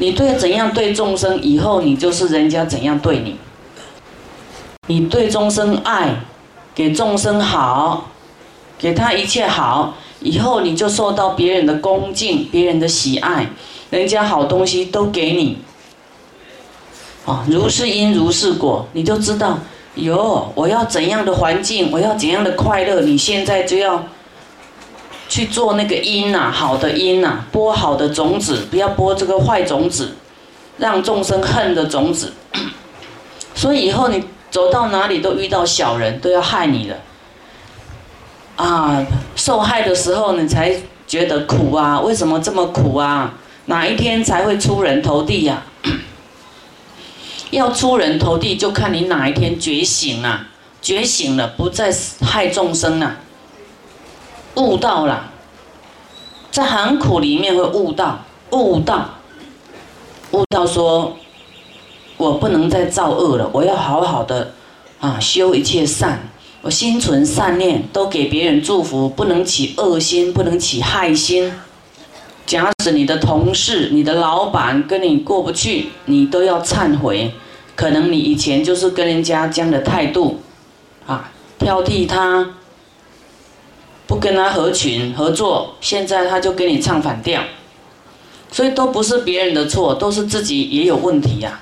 你对怎样对众生，以后你就是人家怎样对你。你对众生爱，给众生好，给他一切好，以后你就受到别人的恭敬，别人的喜爱，人家好东西都给你。啊，如是因如是果，你就知道，哟，我要怎样的环境，我要怎样的快乐，你现在就要去做那个因呐，好的因呐，播好的种子，不要播这个坏种子，让众生恨的种子。所以以后你走到哪里都遇到小人，都要害你了。啊，受害的时候你才觉得苦啊，为什么这么苦啊？哪一天才会出人头地呀？要出人头地，就看你哪一天觉醒啊！觉醒了，不再害众生了，悟到了，在很苦里面会悟到，悟到，悟到说，我不能再造恶了，我要好好的啊修一切善，我心存善念，都给别人祝福，不能起恶心，不能起害心。假使你的同事、你的老板跟你过不去，你都要忏悔。可能你以前就是跟人家这样的态度，啊，挑剔他，跟他合群合作，现在他就跟你唱反调，所以都不是别人的错，都是自己也有问题呀。